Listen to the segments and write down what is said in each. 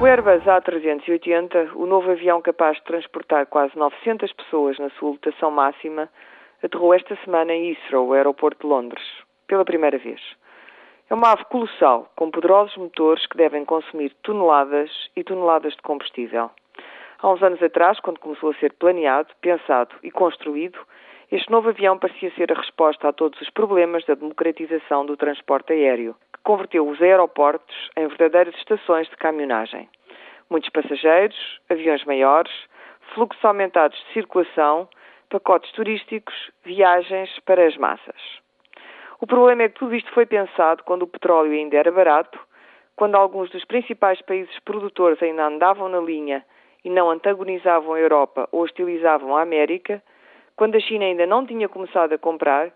Airbus A380, o novo avião capaz de transportar quase 900 pessoas na sua lotação máxima, aterrou esta semana em Heathrow, o aeroporto de Londres, pela primeira vez. É uma ave colossal, com poderosos motores que devem consumir toneladas e toneladas de combustível. Há uns anos atrás, quando começou a ser planeado, pensado e construído, este novo avião parecia ser a resposta a todos os problemas da democratização do transporte aéreo, converteu os aeroportos em verdadeiras estações de caminhonagem. Muitos passageiros, aviões maiores, fluxos aumentados de circulação, pacotes turísticos, viagens para as massas. O problema é que tudo isto foi pensado quando o petróleo ainda era barato, quando alguns dos principais países produtores ainda andavam na linha e não antagonizavam a Europa ou hostilizavam a América, quando a China ainda não tinha começado a comprar,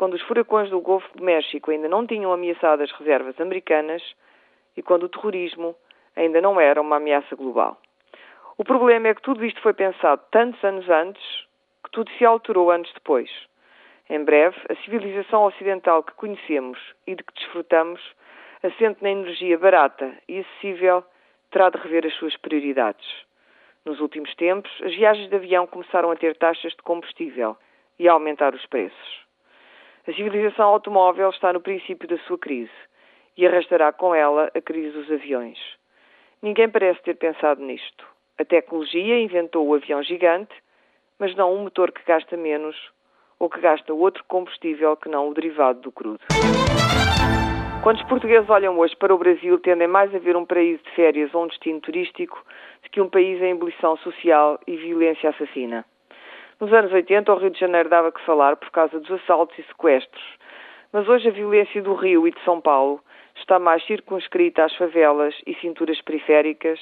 quando os furacões do Golfo do México ainda não tinham ameaçado as reservas americanas e quando o terrorismo ainda não era uma ameaça global. O problema é que tudo isto foi pensado tantos anos antes que tudo se alterou anos depois. Em breve, a civilização ocidental que conhecemos e de que desfrutamos, assente na energia barata e acessível, terá de rever as suas prioridades. Nos últimos tempos, as viagens de avião começaram a ter taxas de combustível e a aumentar os preços. A civilização automóvel está no princípio da sua crise e arrastará com ela a crise dos aviões. Ninguém parece ter pensado nisto. A tecnologia inventou o avião gigante, mas não um motor que gasta menos ou que gasta outro combustível que não o derivado do crudo. Quando os portugueses olham hoje para o Brasil, tendem mais a ver um paraíso de férias ou um destino turístico do que um país em ebulição social e violência assassina. Nos anos 80, o Rio de Janeiro dava que falar por causa dos assaltos e sequestros, mas hoje a violência do Rio e de São Paulo está mais circunscrita às favelas e cinturas periféricas,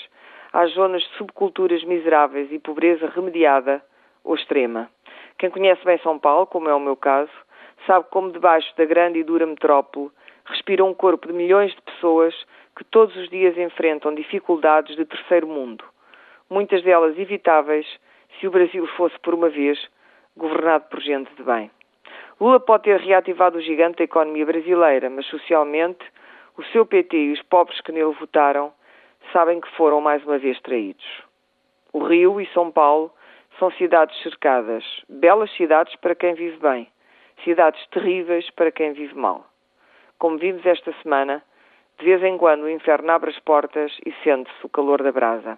às zonas de subculturas miseráveis e pobreza remediada ou extrema. Quem conhece bem São Paulo, como é o meu caso, sabe como debaixo da grande e dura metrópole respira um corpo de milhões de pessoas que todos os dias enfrentam dificuldades de terceiro mundo, muitas delas evitáveis se o Brasil fosse, por uma vez, governado por gente de bem. Lula pode ter reativado o gigante da economia brasileira, mas socialmente o seu PT e os pobres que nele votaram sabem que foram mais uma vez traídos. O Rio e São Paulo são cidades cercadas, belas cidades para quem vive bem, cidades terríveis para quem vive mal como vimos esta semana, de vez em quando o inferno abre as portas e sente-se o calor da brasa.